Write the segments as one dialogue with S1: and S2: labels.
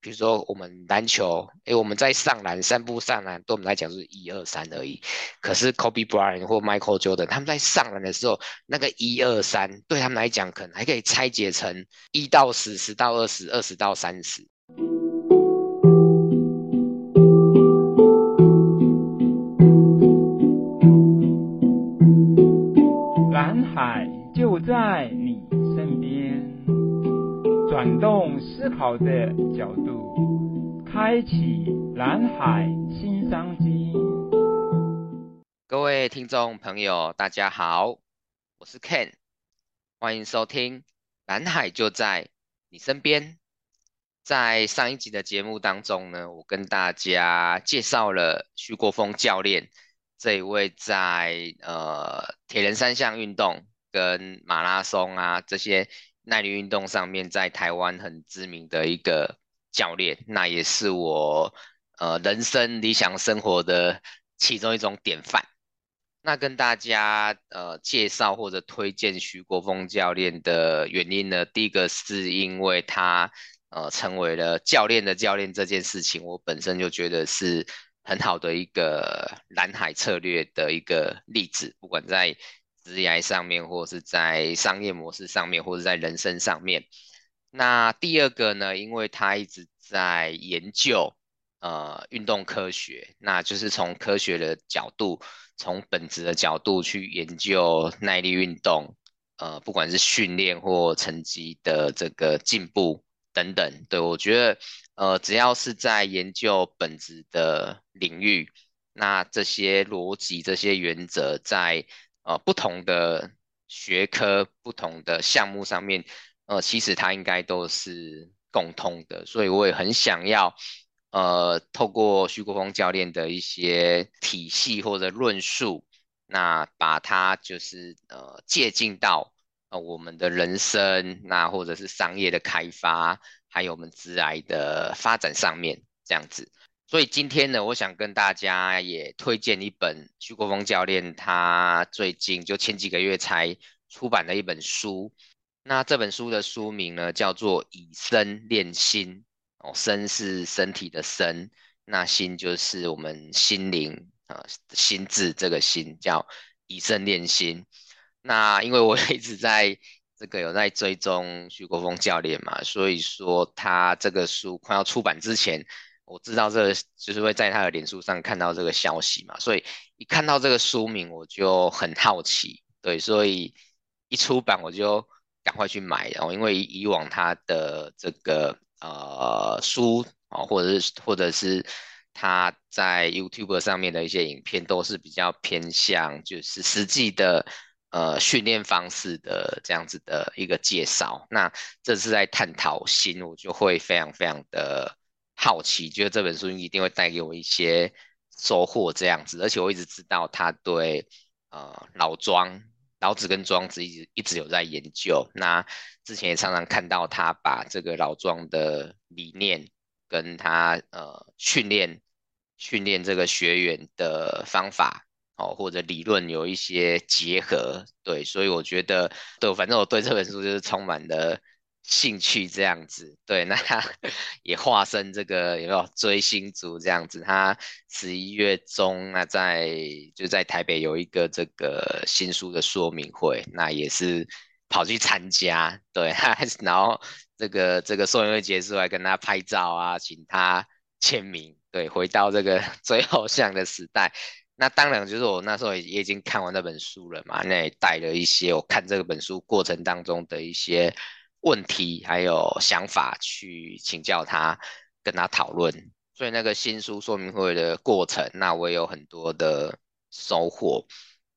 S1: 比如说我们篮球，诶，我们在上篮、三步上篮，对我们来讲是一二三而已。可是 Kobe Bryant 或 Michael Jordan 他们在上篮的时候，那个一二三对他们来讲，可能还可以拆解成一到十、十到二十、二十到三十。
S2: 动思考的角度，开启蓝海新商机。
S1: 各位听众朋友，大家好，我是 Ken，欢迎收听《蓝海就在你身边》。在上一集的节目当中呢，我跟大家介绍了徐国峰教练这一位在呃铁人三项运动跟马拉松啊这些。耐力运动上面，在台湾很知名的一个教练，那也是我呃人生理想生活的其中一种典范。那跟大家呃介绍或者推荐徐国峰教练的原因呢，第一个是因为他呃成为了教练的教练这件事情，我本身就觉得是很好的一个蓝海策略的一个例子，不管在。职业上面，或者是在商业模式上面，或者在人生上面。那第二个呢，因为他一直在研究呃运动科学，那就是从科学的角度，从本质的角度去研究耐力运动，呃，不管是训练或成绩的这个进步等等。对，我觉得，呃，只要是在研究本质的领域，那这些逻辑、这些原则在。呃，不同的学科、不同的项目上面，呃，其实它应该都是共通的，所以我也很想要，呃，透过徐国峰教练的一些体系或者论述，那把它就是呃借鉴到呃我们的人生，那或者是商业的开发，还有我们职涯的发展上面这样子。所以今天呢，我想跟大家也推荐一本徐国峰教练他最近就前几个月才出版的一本书。那这本书的书名呢，叫做《以身练心》哦，身是身体的身，那心就是我们心灵啊、心智这个心，叫以身练心。那因为我一直在这个有在追踪徐国峰教练嘛，所以说他这个书快要出版之前。我知道这就是会在他的脸书上看到这个消息嘛，所以一看到这个书名我就很好奇，对，所以一出版我就赶快去买，然后因为以往他的这个呃书啊，或者是或者是他在 YouTube 上面的一些影片都是比较偏向就是实际的呃训练方式的这样子的一个介绍，那这是在探讨心，我就会非常非常的。好奇，觉得这本书一定会带给我一些收获，这样子。而且我一直知道他对呃老庄、老子跟庄子一直一直有在研究。那之前也常常看到他把这个老庄的理念跟他呃训练训练这个学员的方法哦，或者理论有一些结合。对，所以我觉得，对，反正我对这本书就是充满了。兴趣这样子，对，那他 也化身这个有没有追星族这样子？他十一月中那在就在台北有一个这个新书的说明会，那也是跑去参加，对，然后这个这个说明会结束还跟他拍照啊，请他签名，对，回到这个 追偶像的时代。那当然就是我那时候也已经看完那本书了嘛，那也带了一些我看这个本书过程当中的一些。问题还有想法去请教他，跟他讨论，所以那个新书说明会的过程，那我也有很多的收获。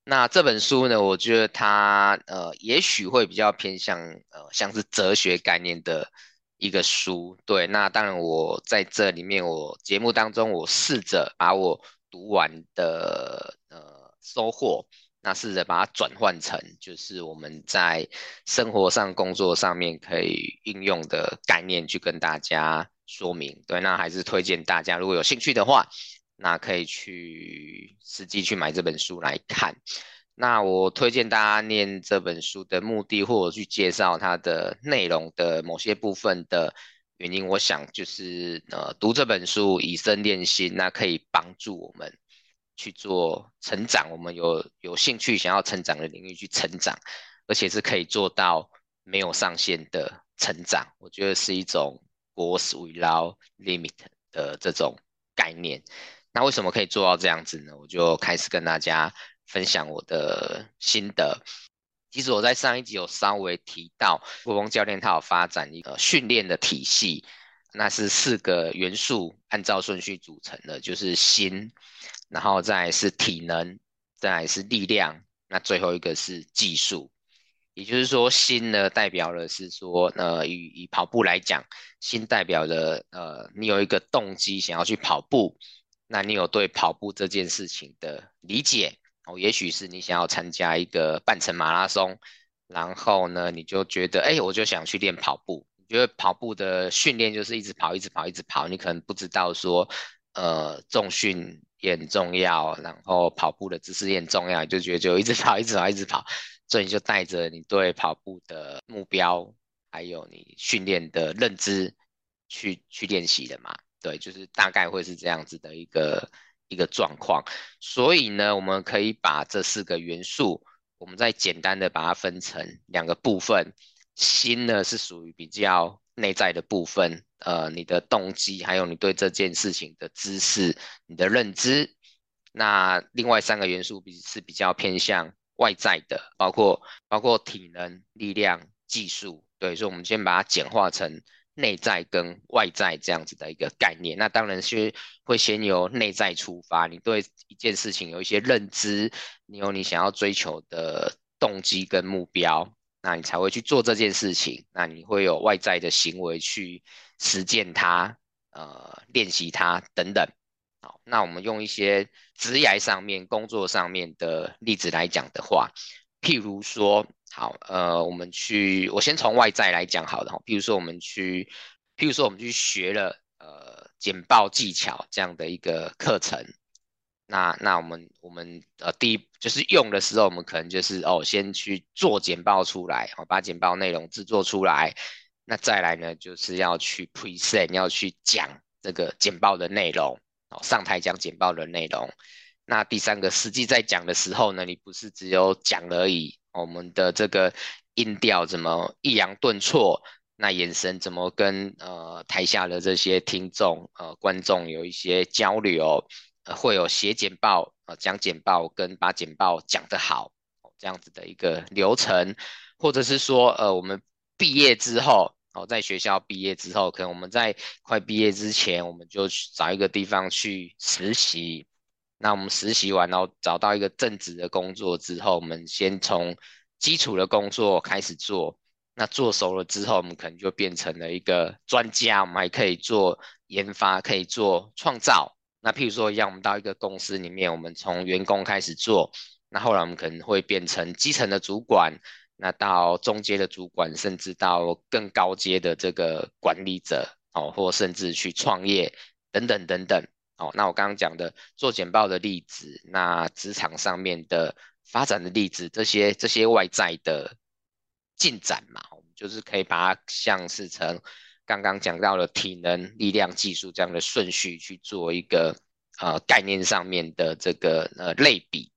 S1: 那这本书呢，我觉得它呃，也许会比较偏向呃，像是哲学概念的一个书。对，那当然我在这里面，我节目当中我试着把我读完的呃收获。那试着把它转换成，就是我们在生活上、工作上面可以应用的概念，去跟大家说明。对，那还是推荐大家，如果有兴趣的话，那可以去实际去买这本书来看。那我推荐大家念这本书的目的，或者去介绍它的内容的某些部分的原因，我想就是呃，读这本书以身练心，那可以帮助我们去做成长。我们有有兴趣想要成长的领域去成长，而且是可以做到没有上限的成长。我觉得是一种 growth without limit 的这种概念。那为什么可以做到这样子呢？我就开始跟大家分享我的心得。其实我在上一集有稍微提到，富翁教练他有发展一个训练的体系，那是四个元素按照顺序组成的，就是心，然后再来是体能，再来是力量，那最后一个是技术。也就是说，心呢代表的是说，呃，以以跑步来讲，心代表的呃，你有一个动机想要去跑步，那你有对跑步这件事情的理解。哦，也许是你想要参加一个半程马拉松，然后呢，你就觉得，哎，我就想去练跑步。你觉得跑步的训练就是一直跑，一直跑，一直跑。你可能不知道说，呃，重训也很重要，然后跑步的姿势也很重要，就觉得就一直跑，一直跑，一直跑。所以你就带着你对跑步的目标，还有你训练的认知去去练习的嘛？对，就是大概会是这样子的一个。一个状况，所以呢，我们可以把这四个元素，我们再简单的把它分成两个部分。心呢是属于比较内在的部分，呃，你的动机，还有你对这件事情的知识、你的认知。那另外三个元素比是比较偏向外在的，包括包括体能、力量、技术。对，所以我们先把它简化成。内在跟外在这样子的一个概念，那当然是会先由内在出发。你对一件事情有一些认知，你有你想要追求的动机跟目标，那你才会去做这件事情。那你会有外在的行为去实践它，呃，练习它等等。好，那我们用一些职业上面、工作上面的例子来讲的话，譬如说。好，呃，我们去，我先从外在来讲好了，譬如说我们去，譬如说我们去学了呃简报技巧这样的一个课程，那那我们我们呃第一就是用的时候，我们可能就是哦先去做简报出来，哦把简报内容制作出来，那再来呢就是要去 present，要去讲这个简报的内容，哦上台讲简报的内容，那第三个实际在讲的时候呢，你不是只有讲而已。我们的这个音调怎么抑扬顿挫？那眼神怎么跟呃台下的这些听众呃观众有一些交流？会有写简报呃讲简报跟把简报讲得好这样子的一个流程，或者是说呃我们毕业之后哦，在学校毕业之后，可能我们在快毕业之前，我们就找一个地方去实习。那我们实习完，然后找到一个正职的工作之后，我们先从基础的工作开始做。那做熟了之后，我们可能就变成了一个专家，我们还可以做研发，可以做创造。那譬如说，让我们到一个公司里面，我们从员工开始做，那后来我们可能会变成基层的主管，那到中阶的主管，甚至到更高阶的这个管理者，哦，或甚至去创业，等等等等。哦，那我刚刚讲的做简报的例子，那职场上面的发展的例子，这些这些外在的进展嘛，我们就是可以把它像是成刚刚讲到了体能、力量、技术这样的顺序去做一个呃概念上面的这个呃类比。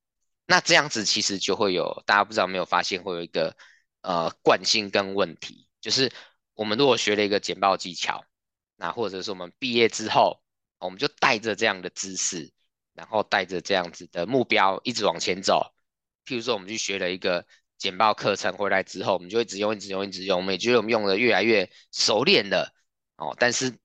S1: 那这样子其实就会有大家不知道没有发现会有一个呃惯性跟问题，就是我们如果学了一个简报技巧，那或者是我们毕业之后。我们就带着这样的知识，然后带着这样子的目标一直往前走。譬如说，我们去学了一个简报课程回来之后，我们就一直用、一直用、一直用。我们也觉得我们用的越来越熟练了哦。但是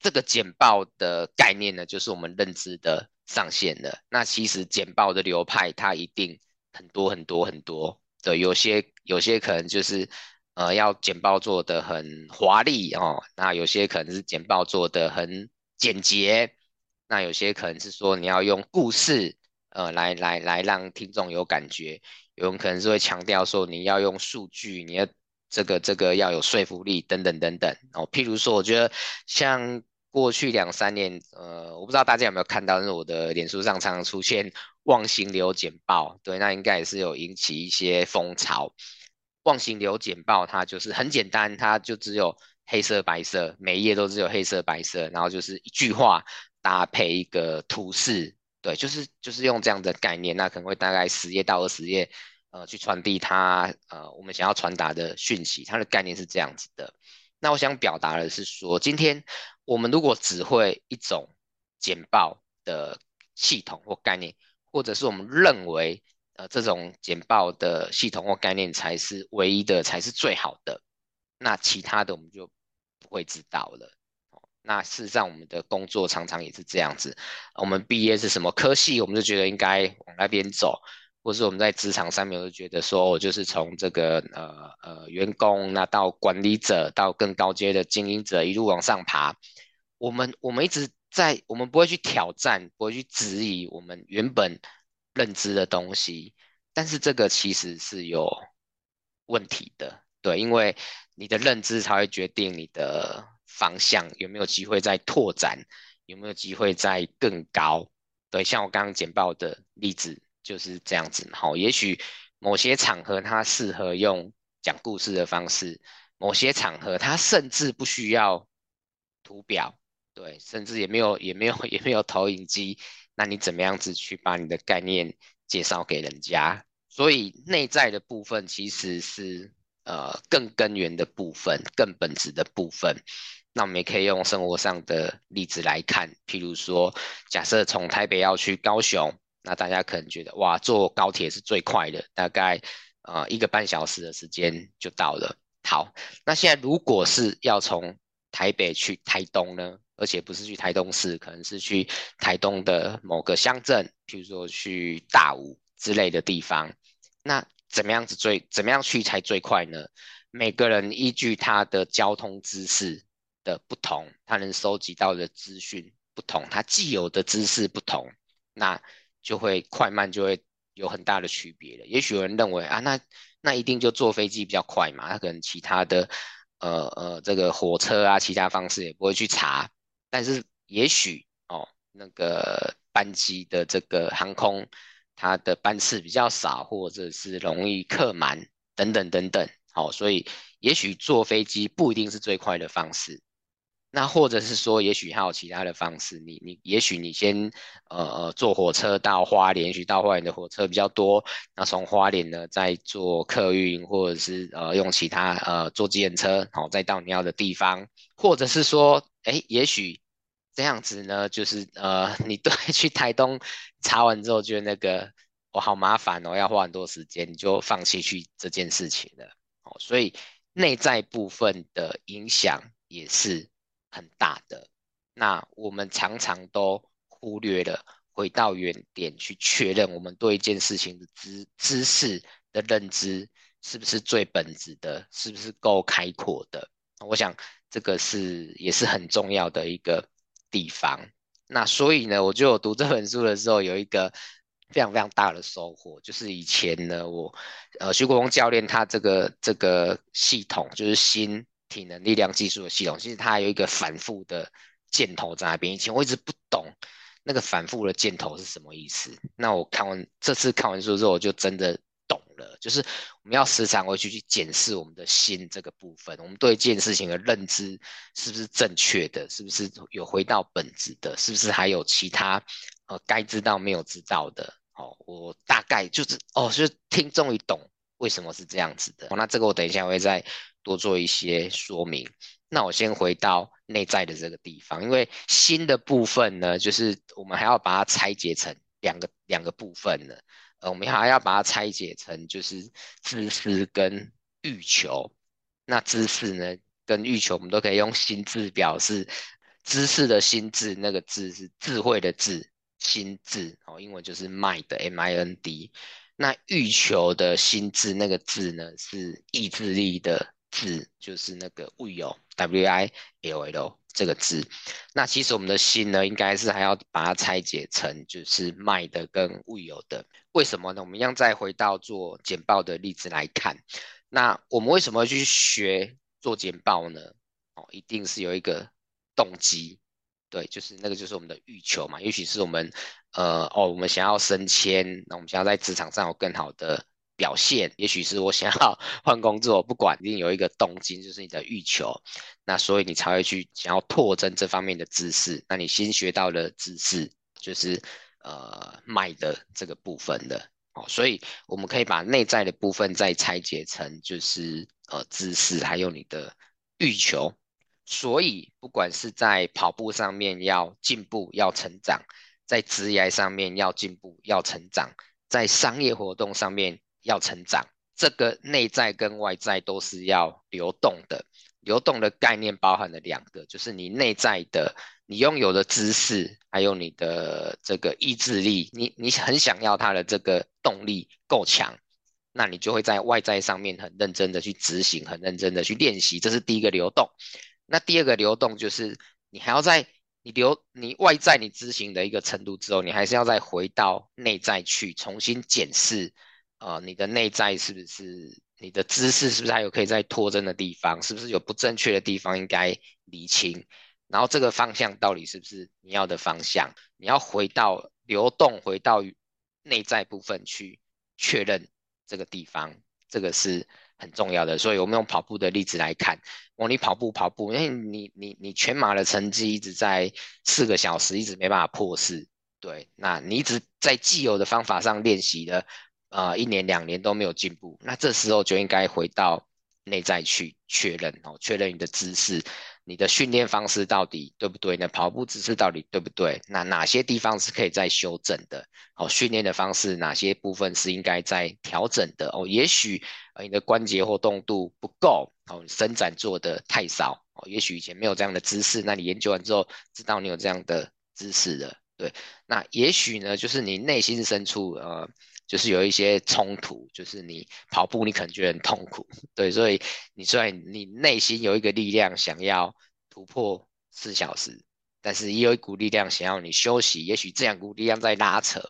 S1: 这个简报的概念呢，就是我们认知的上限了。那其实简报的流派它一定很多很多很多的，有些有些可能就是呃要简报做得很华丽哦，那有些可能是简报做得很。简洁，那有些可能是说你要用故事，呃，来来来让听众有感觉；有人可能是会强调说你要用数据，你要这个这个要有说服力，等等等等。哦，譬如说，我觉得像过去两三年，呃，我不知道大家有没有看到，是我的脸书上常常出现忘形流简报，对，那应该也是有引起一些风潮。忘形流简报它就是很简单，它就只有黑色白色，每一页都只有黑色白色，然后就是一句话搭配一个图示，对，就是就是用这样的概念，那可能会大概十页到二十页，呃，去传递它呃我们想要传达的讯息，它的概念是这样子的。那我想表达的是说，今天我们如果只会一种简报的系统或概念，或者是我们认为呃这种简报的系统或概念才是唯一的，才是最好的，那其他的我们就不会知道了。那事实上，我们的工作常常也是这样子，我们毕业是什么科系，我们就觉得应该往那边走。或是我们在职场上面，我就觉得说，我就是从这个呃呃员工，那到管理者，到更高阶的经营者，一路往上爬。我们我们一直在，我们不会去挑战，不会去质疑我们原本认知的东西。但是这个其实是有问题的，对，因为你的认知才会决定你的方向有没有机会再拓展，有没有机会再更高。对，像我刚刚简报的例子。就是这样子，好，也许某些场合它适合用讲故事的方式，某些场合它甚至不需要图表，对，甚至也没有 也没有也没有投影机，那你怎么样子去把你的概念介绍给人家？所以内在的部分其实是呃更根源的部分，更本质的部分。那我们也可以用生活上的例子来看，譬如说，假设从台北要去高雄。那大家可能觉得哇，坐高铁是最快的，大概呃一个半小时的时间就到了。好，那现在如果是要从台北去台东呢，而且不是去台东市，可能是去台东的某个乡镇，譬如说去大武之类的地方，那怎么样子最怎么样去才最快呢？每个人依据他的交通知识的不同，他能收集到的资讯不同，他既有的知识不同，那。就会快慢就会有很大的区别了。也许有人认为啊，那那一定就坐飞机比较快嘛，他可能其他的呃呃这个火车啊，其他方式也不会去查。但是也许哦，那个班机的这个航空，它的班次比较少，或者是容易客满等等等等。好，所以也许坐飞机不一定是最快的方式。那或者是说，也许还有其他的方式，你你也许你先呃呃坐火车到花莲，也许到花莲的火车比较多，那从花莲呢再坐客运，或者是呃用其他呃坐计程车，好再到你要的地方，或者是说，哎，也许这样子呢，就是呃你 对去台东查完之后，觉得那个我、好麻烦哦，要花很多时间，你就放弃去这件事情了。哦，所以内在部分的影响也是。很大的，那我们常常都忽略了回到原点去确认我们对一件事情的知知识的认知是不是最本质的，是不是够开阔的？我想这个是也是很重要的一个地方。那所以呢，我就读这本书的时候有一个非常非常大的收获，就是以前呢，我呃徐国峰教练他这个这个系统就是新。体能力量技术的系统，其实它有一个反复的箭头在那边。以前我一直不懂那个反复的箭头是什么意思。那我看完这次看完书之后，我就真的懂了。就是我们要时常回去去检视我们的心这个部分，我们对一件事情的认知是不是正确的，是不是有回到本质的，是不是还有其他呃该知道没有知道的。哦，我大概就是哦，就是听终于懂为什么是这样子的。哦，那这个我等一下会再。多做一些说明。那我先回到内在的这个地方，因为心的部分呢，就是我们还要把它拆解成两个两个部分呢。呃，我们还要把它拆解成就是知识跟欲求。那知识呢跟欲求，我们都可以用心字表示。知识的心字，那个字是智慧的智，心字哦，英文就是 mind，M-I-N-D。那欲求的心字，那个字呢是意志力的。字就是那个 will w i l l 这个字，那其实我们的心呢，应该是还要把它拆解成就是 mind 跟 will 的。为什么呢？我们一样再回到做简报的例子来看，那我们为什么要去学做简报呢？哦，一定是有一个动机，对，就是那个就是我们的欲求嘛。也许是我们呃哦，我们想要升迁，那我们想要在职场上有更好的表现，也许是我想要 换工作，不管一定有一个动机，就是你的欲求，那所以你才会去想要拓增这方面的知识。那你新学到的知识，就是呃卖的这个部分的哦，所以我们可以把内在的部分再拆解成就是呃知识，还有你的欲求。所以不管是在跑步上面要进步要成长，在职业上面要进步要成长，在商业活动上面。要成长，这个内在跟外在都是要流动的。流动的概念包含了两个，就是你内在的，你拥有的知识，还有你的这个意志力，你你很想要它的这个动力够强，那你就会在外在上面很认真的去执行，很认真的去练习，这是第一个流动。那第二个流动就是你还要在你流你外在你执行的一个程度之后，你还是要再回到内在去重新检视。啊、呃，你的内在是不是你的知识是不是还有可以再拓增的地方？是不是有不正确的地方应该理清？然后这个方向到底是不是你要的方向？你要回到流动，回到内在部分去确认这个地方，这个是很重要的。所以我们用跑步的例子来看，哦，你跑步跑步，因为你你你全马的成绩一直在四个小时，一直没办法破四，对，那你一直在既有的方法上练习的。呃，一年两年都没有进步，那这时候就应该回到内在去确认哦，确认你的姿势，你的训练方式到底对不对？那跑步姿势到底对不对？那哪些地方是可以再修正的？哦，训练的方式哪些部分是应该再调整的？哦，也许呃你的关节活动度不够，哦，伸展做的太少，哦，也许以前没有这样的姿势，那你研究完之后知道你有这样的姿势了，对，那也许呢，就是你内心深处呃。就是有一些冲突，就是你跑步，你可能觉得很痛苦，对，所以你虽然你内心有一个力量想要突破四小时，但是也有一股力量想要你休息，也许这两股力量在拉扯，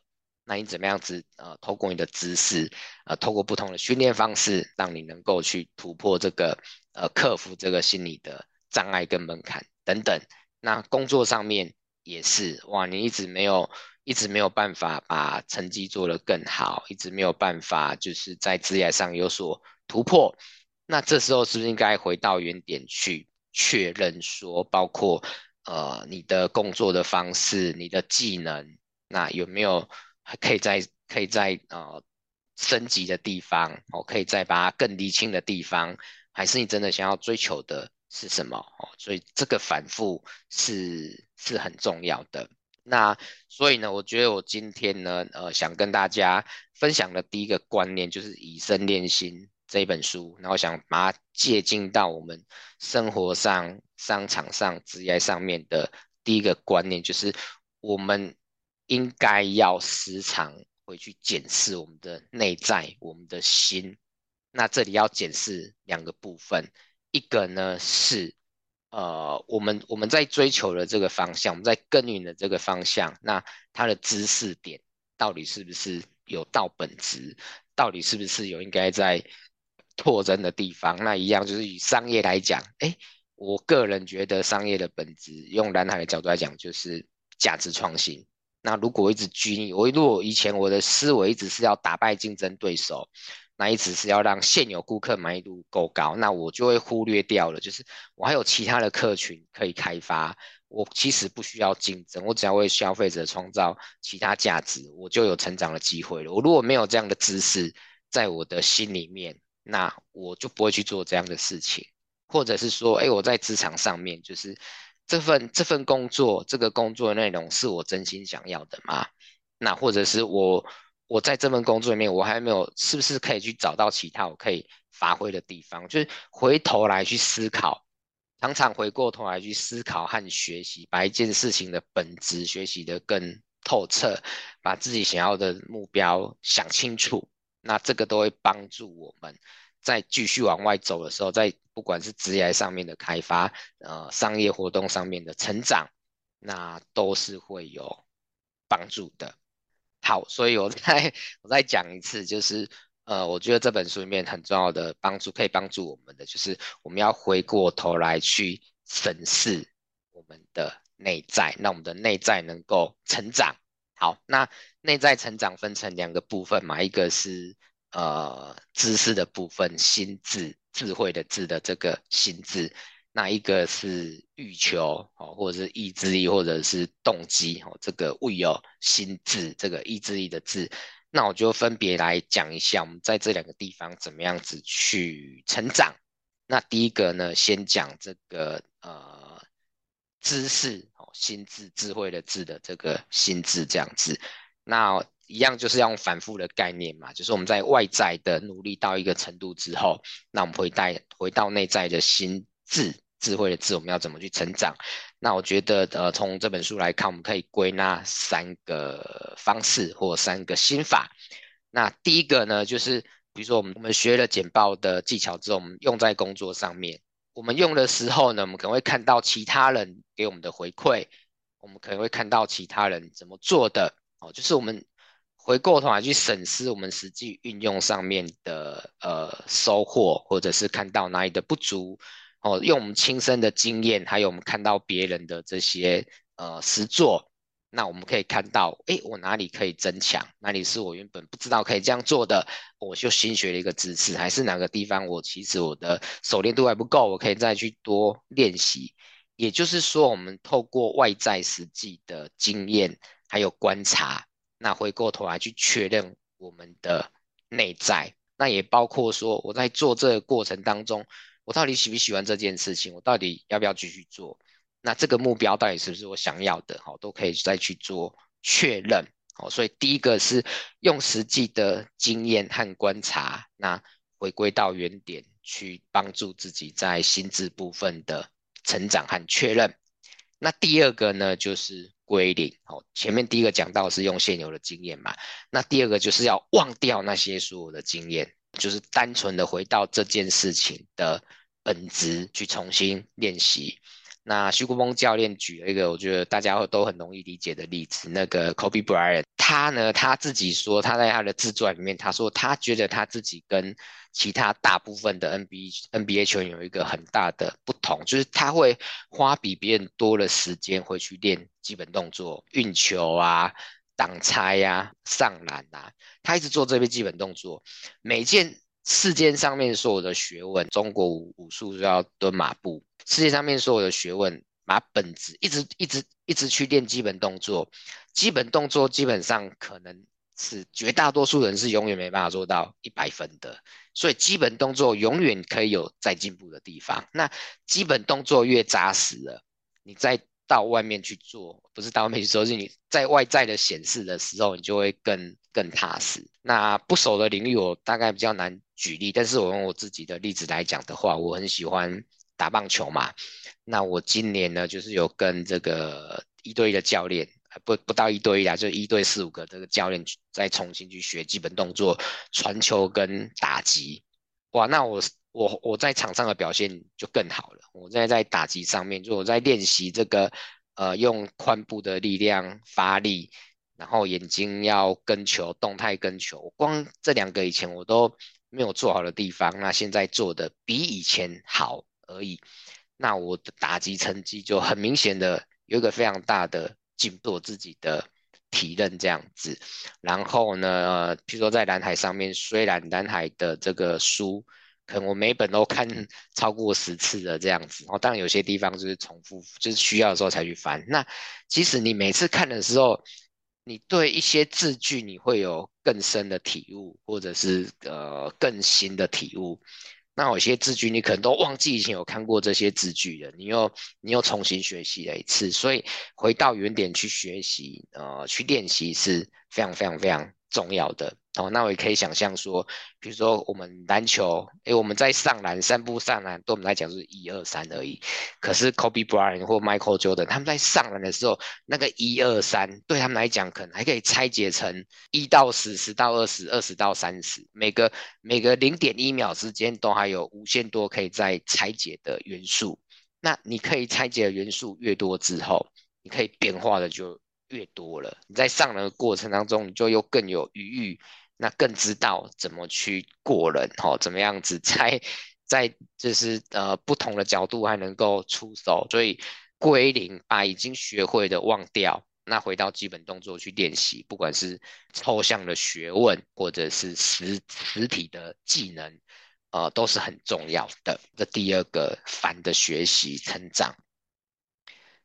S1: 那你怎么样子呃，透过你的姿势，呃，透过不同的训练方式，让你能够去突破这个呃，克服这个心理的障碍跟门槛等等。那工作上面也是，哇，你一直没有。一直没有办法把成绩做得更好，一直没有办法就是在职业上有所突破。那这时候是不是应该回到原点去确认说，包括呃你的工作的方式、你的技能，那有没有可以在可以在呃升级的地方？哦，可以再把它更厘清的地方，还是你真的想要追求的是什么？哦，所以这个反复是是很重要的。那所以呢，我觉得我今天呢，呃，想跟大家分享的第一个观念就是《以身练心》这一本书，然后想把它借进到我们生活上、商场上、职业上面的第一个观念，就是我们应该要时常回去检视我们的内在、我们的心。那这里要检视两个部分，一个呢是。呃，我们我们在追求的这个方向，我们在耕耘的这个方向，那它的知识点到底是不是有到本质？到底是不是有应该在拓增的地方？那一样就是以商业来讲，哎，我个人觉得商业的本质，用蓝海的角度来讲，就是价值创新。那如果一直拘泥，我如果以前我的思维一直是要打败竞争对手。那一直是要让现有顾客满意度够高，那我就会忽略掉了，就是我还有其他的客群可以开发，我其实不需要竞争，我只要为消费者创造其他价值，我就有成长的机会了。我如果没有这样的知识在我的心里面，那我就不会去做这样的事情，或者是说，哎，我在职场上面，就是这份这份工作，这个工作的内容是我真心想要的吗？那或者是我。我在这份工作里面，我还没有，是不是可以去找到其他我可以发挥的地方？就是回头来去思考，常常回过头来去思考和学习，把一件事情的本质学习的更透彻，把自己想要的目标想清楚。那这个都会帮助我们在继续往外走的时候，在不管是职业上面的开发，呃，商业活动上面的成长，那都是会有帮助的。好，所以我再我再讲一次，就是呃，我觉得这本书里面很重要的帮助，可以帮助我们的，就是我们要回过头来去审视我们的内在，让我们的内在能够成长。好，那内在成长分成两个部分嘛，一个是呃知识的部分，心智智慧的智的这个心智，那一个是欲求哦，或者是意志力，或者是动机哦，这个 will 心智这个意志力的智，那我就分别来讲一下，我们在这两个地方怎么样子去成长。那第一个呢，先讲这个呃知识哦，心智智慧的智的这个心智这样子，那。一样就是要用反复的概念嘛，就是我们在外在的努力到一个程度之后，那我们会带回到内在的心智智慧的智，我们要怎么去成长？那我觉得呃，从这本书来看，我们可以归纳三个方式或三个心法。那第一个呢，就是比如说我们我们学了简报的技巧之后，我们用在工作上面，我们用的时候呢，我们可能会看到其他人给我们的回馈，我们可能会看到其他人怎么做的哦，就是我们。回过头来去审视我们实际运用上面的呃收获，或者是看到哪里的不足，哦，用我们亲身的经验，还有我们看到别人的这些呃实作，那我们可以看到，诶，我哪里可以增强，哪里是我原本不知道可以这样做的，我就新学了一个知识，还是哪个地方我其实我的熟练度还不够，我可以再去多练习。也就是说，我们透过外在实际的经验还有观察。那回过头来去确认我们的内在，那也包括说我在做这个过程当中，我到底喜不喜欢这件事情，我到底要不要继续做？那这个目标到底是不是我想要的？好，都可以再去做确认。好，所以第一个是用实际的经验和观察，那回归到原点去帮助自己在心智部分的成长和确认。那第二个呢，就是。归零，哦，前面第一个讲到是用现有的经验嘛，那第二个就是要忘掉那些所有的经验，就是单纯的回到这件事情的本质去重新练习。那徐国峰教练举了一个我觉得大家都很容易理解的例子，那个 Kobe Bryant，他呢，他自己说他在他的自传里面，他说他觉得他自己跟其他大部分的 NBA NBA 球员有一个很大的不同，就是他会花比别人多的时间会去练基本动作，运球啊、挡拆呀、上篮啊，他一直做这些基本动作，每件世界上面所有的学问，中国武武术就要蹲马步。世界上面所有的学问，把本质一直一直一直去练基本动作，基本动作基本上可能是绝大多数人是永远没办法做到一百分的，所以基本动作永远可以有再进步的地方。那基本动作越扎实了，你在到外面去做，不是到外面去做，是你在外在的显示的时候，你就会更更踏实。那不熟的领域，我大概比较难举例，但是我用我自己的例子来讲的话，我很喜欢。打棒球嘛，那我今年呢，就是有跟这个一对一的教练，不不到一对一啊，就一对四五个这个教练再重新去学基本动作，传球跟打击，哇，那我我我在场上的表现就更好了。我在在打击上面，就我在练习这个呃用髋部的力量发力，然后眼睛要跟球，动态跟球，光这两个以前我都没有做好的地方，那现在做的比以前好。而已，那我的打击成绩就很明显的有一个非常大的进步，自己的体认这样子。然后呢，譬如说在蓝海上面，虽然蓝海的这个书，可能我每本都看 超过十次的这样子，哦，当然有些地方就是重复，就是需要的时候才去翻。那即使你每次看的时候，你对一些字句你会有更深的体悟，或者是呃更新的体悟。那有些字句你可能都忘记以前有看过这些字句了，你又你又重新学习了一次，所以回到原点去学习，呃，去练习是非常非常非常重要的。哦，那我也可以想象说，比如说我们篮球，诶，我们在上篮三步上篮，对我们来讲是一二三而已。可是 Kobe Bryant 或 Michael Jordan 他们在上篮的时候，那个一二三对他们来讲，可能还可以拆解成一到十，十到二十，二十到三十，每个每个零点一秒之间都还有无限多可以再拆解的元素。那你可以拆解的元素越多之后，你可以变化的就越多了。你在上人的过程当中，你就又更有余裕。那更知道怎么去过人，吼，怎么样子在在就是呃不同的角度还能够出手，所以归零，把已经学会的忘掉，那回到基本动作去练习，不管是抽象的学问或者是实实体的技能，呃，都是很重要的。这第二个反的学习成长。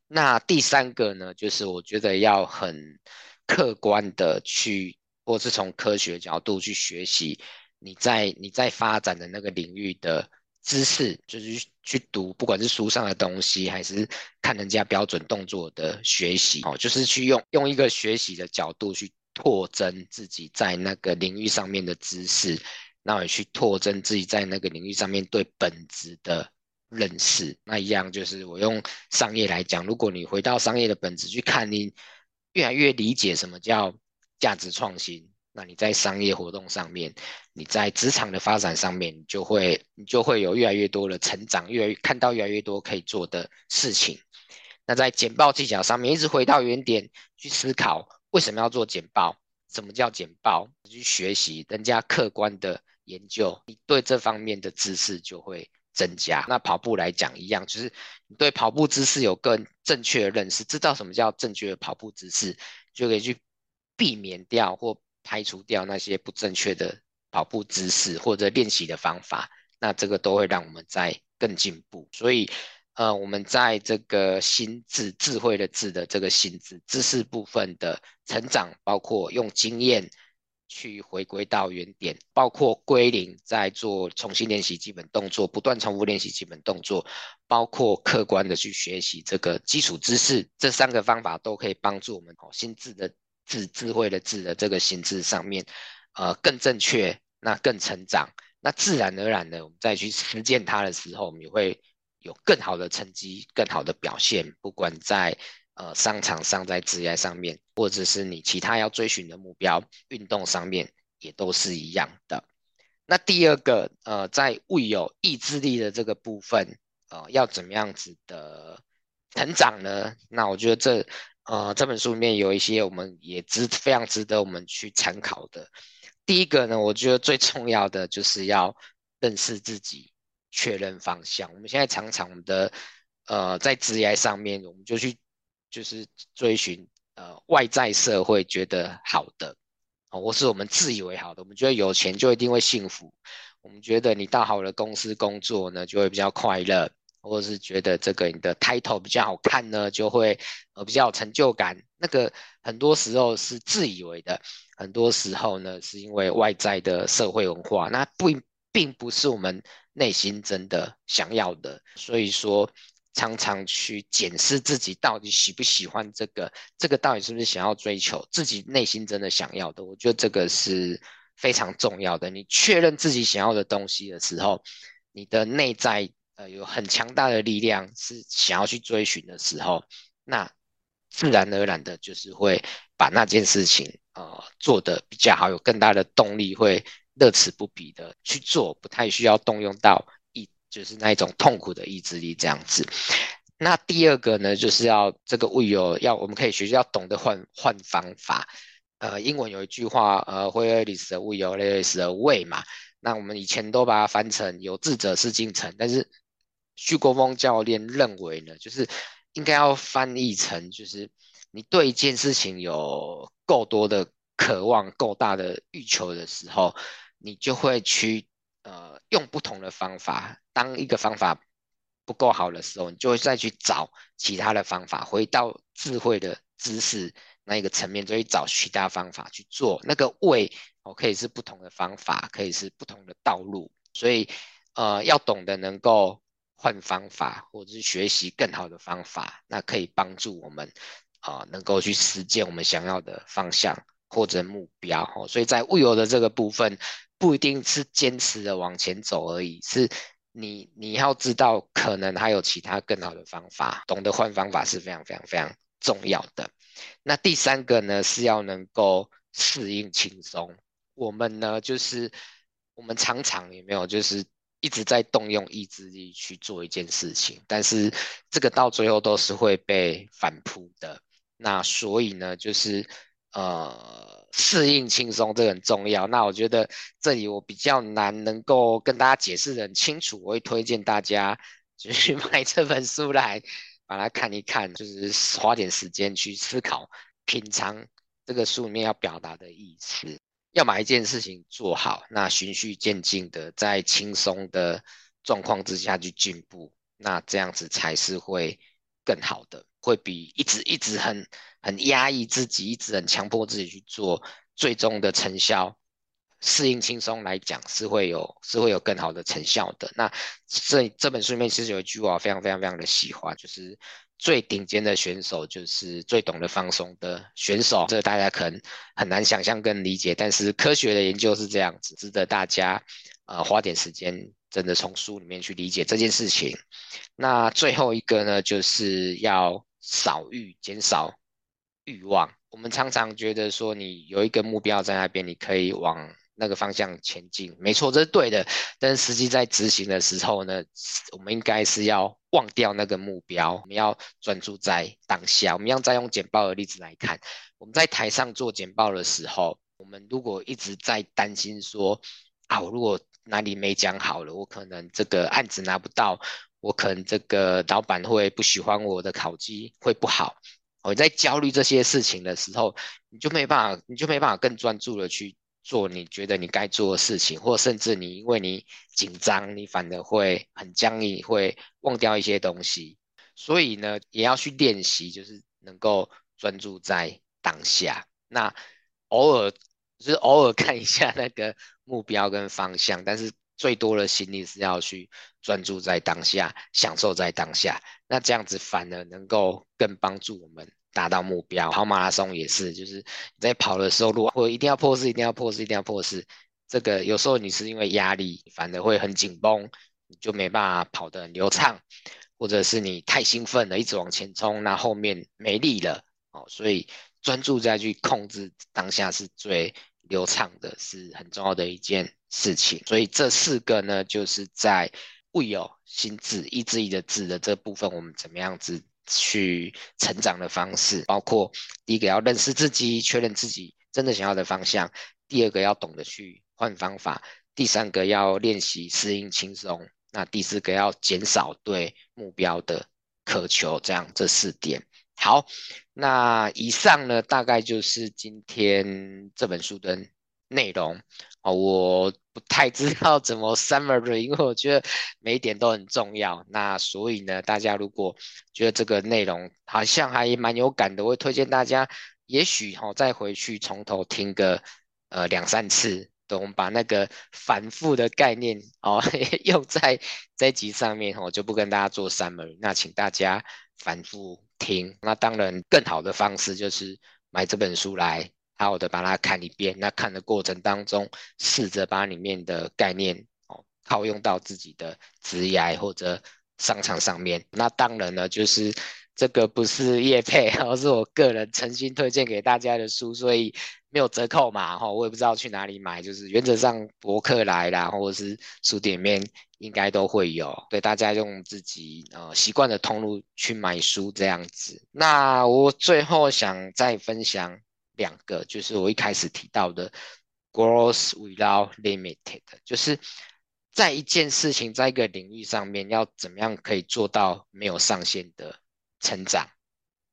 S1: 那第三个呢，就是我觉得要很客观的去，或是从科学角度去学习你在你在发展的那个领域的。知识就是去读，不管是书上的东西，还是看人家标准动作的学习，哦，就是去用用一个学习的角度去拓增自己在那个领域上面的知识，那也去拓增自己在那个领域上面对本质的认识。那一样就是我用商业来讲，如果你回到商业的本质去看，你越来越理解什么叫价值创新。那你在商业活动上面，你在职场的发展上面，你就会你就会有越来越多的成长，越来越看到越来越多可以做的事情。那在简报技巧上面，一直回到原点去思考为什么要做简报，什么叫简报，去学习人家客观的研究，你对这方面的知识就会增加。那跑步来讲一样，就是你对跑步姿势有更正确的认识，知道什么叫正确的跑步姿势，就可以去避免掉或。排除掉那些不正确的跑步姿势或者练习的方法，那这个都会让我们在更进步。所以，呃，我们在这个心智智慧的智的这个心智知识部分的成长，包括用经验去回归到原点，包括归零，在做重新练习基本动作，不断重复练习基本动作，包括客观的去学习这个基础知识，这三个方法都可以帮助我们哦心智的。智智慧的智的这个心智上面，呃，更正确，那更成长，那自然而然的，我们再去实践它的时候，我们也会有更好的成绩，更好的表现。不管在呃商场上，在职业上面，或者是你其他要追寻的目标，运动上面也都是一样的。那第二个，呃，在未有意志力的这个部分，呃，要怎么样子的成长呢？那我觉得这。呃，这本书里面有一些我们也值非常值得我们去参考的。第一个呢，我觉得最重要的就是要认识自己，确认方向。我们现在常常我们的呃在职业上面，我们就去就是追寻呃外在社会觉得好的，哦，或是我们自以为好的，我们觉得有钱就一定会幸福，我们觉得你到好的公司工作呢就会比较快乐。或是觉得这个你的 title 比较好看呢，就会呃比较有成就感。那个很多时候是自以为的，很多时候呢是因为外在的社会文化，那不并不是我们内心真的想要的。所以说，常常去检视自己到底喜不喜欢这个，这个到底是不是想要追求自己内心真的想要的。我觉得这个是非常重要的。你确认自己想要的东西的时候，你的内在。呃，有很强大的力量是想要去追寻的时候，那自然而然的就是会把那件事情呃做得比较好，有更大的动力，会乐此不疲的去做，不太需要动用到，就是那一种痛苦的意志力这样子。那第二个呢，就是要这个物有要我们可以学习要懂得换换方法。呃，英文有一句话，呃，Where is the will, there is the way 嘛。那我们以前都把它翻成有志者事竟成，但是徐国峰教练认为呢，就是应该要翻译成，就是你对一件事情有够多的渴望、够大的欲求的时候，你就会去呃用不同的方法。当一个方法不够好的时候，你就会再去找其他的方法，回到智慧的知识那一个层面，就会找其他方法去做。那个位哦，可以是不同的方法，可以是不同的道路。所以呃，要懂得能够。换方法，或者是学习更好的方法，那可以帮助我们啊、能够去实践我们想要的方向或者目标。哦，所以在物有的这个部分，不一定是坚持的往前走而已，是你你要知道，可能还有其他更好的方法，懂得换方法是非常非常非常重要的。那第三个呢，是要能够适应轻松。我们呢，就是我们常常有没有就是。一直在动用意志力去做一件事情，但是这个到最后都是会被反扑的。那所以呢，就是呃适应轻松这很重要。那我觉得这里我比较难能够跟大家解释得很清楚，我会推荐大家就 去买这本书来把它看一看，就是花点时间去思考品尝这个书里面要表达的意思。要把一件事情做好，那循序渐进的，在轻松的状况之下去进步，那这样子才是会更好的，会比一直一直很很压抑自己，一直很强迫自己去做，最终的成效适应轻松来讲是会有是会有更好的成效的。那这这本书里面其实有一句话非常非常非常的喜欢，就是。最顶尖的选手就是最懂得放松的选手，这大家可能很难想象跟理解，但是科学的研究是这样子，值得大家呃花点时间，真的从书里面去理解这件事情。那最后一个呢，就是要少欲，减少欲望。我们常常觉得说，你有一个目标在那边，你可以往。那个方向前进，没错，这是对的。但是实际在执行的时候呢，我们应该是要忘掉那个目标，我们要专注在当下。我们要再用简报的例子来看，我们在台上做简报的时候，我们如果一直在担心说，啊，我如果哪里没讲好了，我可能这个案子拿不到，我可能这个老板会不喜欢我的考绩会不好。我在焦虑这些事情的时候，你就没办法，你就没办法更专注的去。做你觉得你该做的事情，或甚至你因为你紧张，你反而会很僵硬，会忘掉一些东西。所以呢，也要去练习，就是能够专注在当下。那偶尔就是偶尔看一下那个目标跟方向，但是最多的心力是要去专注在当下，享受在当下。那这样子反而能够更帮助我们。达到目标，跑马拉松也是，就是你在跑的时候，如果一定要破四，一定要破四，一定要破四，这个有时候你是因为压力，反而会很紧绷，你就没办法跑得很流畅，或者是你太兴奋了，一直往前冲，那后面没力了，哦，所以专注在去控制当下是最流畅的，是很重要的一件事情。所以这四个呢，就是在未有心智，意志力的志的这部分，我们怎么样子？去成长的方式，包括第一个要认识自己，确认自己真的想要的方向；第二个要懂得去换方法；第三个要练习适应轻松；那第四个要减少对目标的渴求。这样这四点。好，那以上呢，大概就是今天这本书的内容。哦，我不太知道怎么 summary，因为我觉得每一点都很重要。那所以呢，大家如果觉得这个内容好像还蛮有感的，我会推荐大家，也许哈、哦、再回去从头听个呃两三次，等我们把那个反复的概念哦 用在这集上面，哦、就不跟大家做 summary。那请大家反复听。那当然，更好的方式就是买这本书来。好好的把它看一遍，那看的过程当中，试着把里面的概念哦套用到自己的职业或者商场上面。那当然了，就是这个不是业配，而是我个人诚心推荐给大家的书，所以没有折扣嘛，哈，我也不知道去哪里买，就是原则上博客来啦，或者是书店面应该都会有，对大家用自己呃习惯的通路去买书这样子。那我最后想再分享。两个就是我一开始提到的 growth without limited，就是在一件事情，在一个领域上面，要怎么样可以做到没有上限的成长，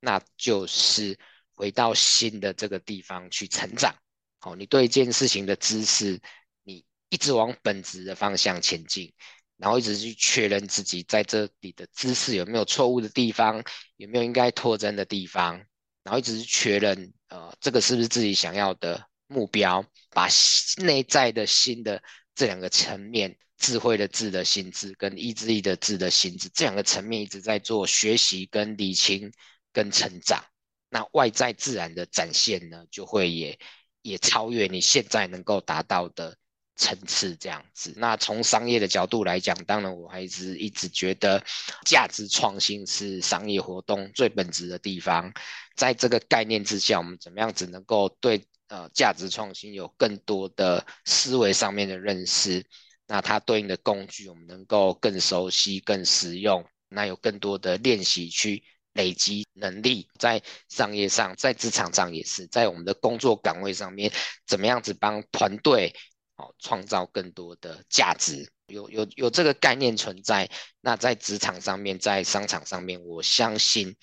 S1: 那就是回到新的这个地方去成长。好，你对一件事情的知识，你一直往本质的方向前进，然后一直去确认自己在这里的知识有没有错误的地方，有没有应该拓展的地方，然后一直去确认。呃，这个是不是自己想要的目标？把内在的心的这两个层面，智慧的智的心智跟意志力的智的心智，这两个层面一直在做学习跟理清跟成长。那外在自然的展现呢，就会也也超越你现在能够达到的层次这样子。那从商业的角度来讲，当然我还是一直觉得价值创新是商业活动最本质的地方。在这个概念之下，我们怎么样子能够对呃价值创新有更多的思维上面的认识？那它对应的工具，我们能够更熟悉、更实用。那有更多的练习去累积能力，在商业上，在职场上也是，在我们的工作岗位上面，怎么样子帮团队哦创造更多的价值？有有有这个概念存在，那在职场上面，在商场上面，我相信。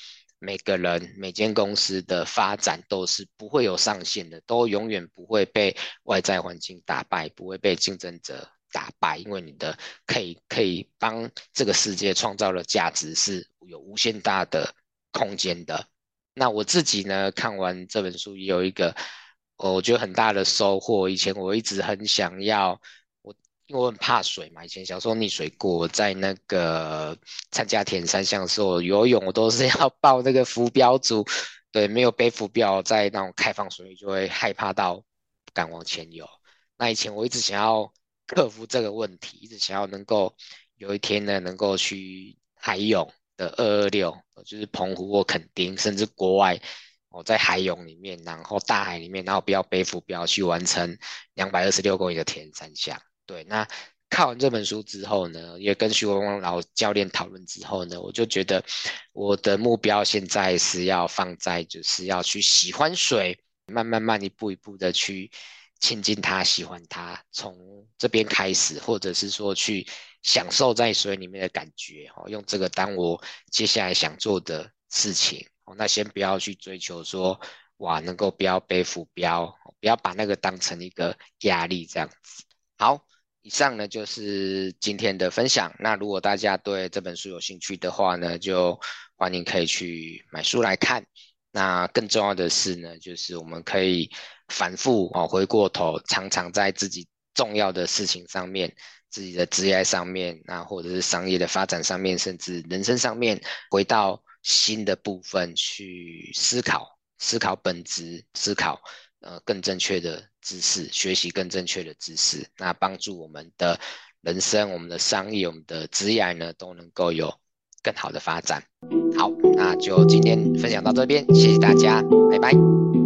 S1: 每个人每间公司的发展都是不会有上限的，都永远不会被外在环境打败，不会被竞争者打败，因为你的可以可以帮这个世界创造的价值是有无限大的空间的。那我自己呢，看完这本书也有一个，我觉得很大的收获。以前我一直很想要，我因为我很怕水嘛，以前小时候溺水过，在那个参加铁人三项的时候游泳，我都是要抱那个浮标组，对，没有背浮标，在那种开放水域就会害怕到不敢往前游。那以前我一直想要克服这个问题，一直想要能够有一天呢，能够去海泳。的二二六，就是澎湖或垦丁，甚至国外，哦，在海泳里面，然后大海里面，然后不要背浮标去完成两百二十六公里的铁人三项。对，那看完这本书之后呢，也跟徐文王老教练讨论之后呢，我就觉得我的目标现在是要放在，就是要去喜欢水，慢慢慢一步一步的去亲近它，喜欢它，从这边开始，或者是说去。享受在水里面的感觉，哦，用这个当我接下来想做的事情，那先不要去追求说，哇，能够不要背负标，不要把那个当成一个压力这样子。好，以上呢就是今天的分享。那如果大家对这本书有兴趣的话呢，就欢迎可以去买书来看。那更重要的是呢，就是我们可以反复哦，回过头，常常在自己重要的事情上面。自己的职业上面，那或者是商业的发展上面，甚至人生上面，回到新的部分去思考，思考本质，思考呃更正确的知识，学习更正确的知识，那帮助我们的人生、我们的商业、我们的职业呢，都能够有更好的发展。好，那就今天分享到这边，谢谢大家，拜拜。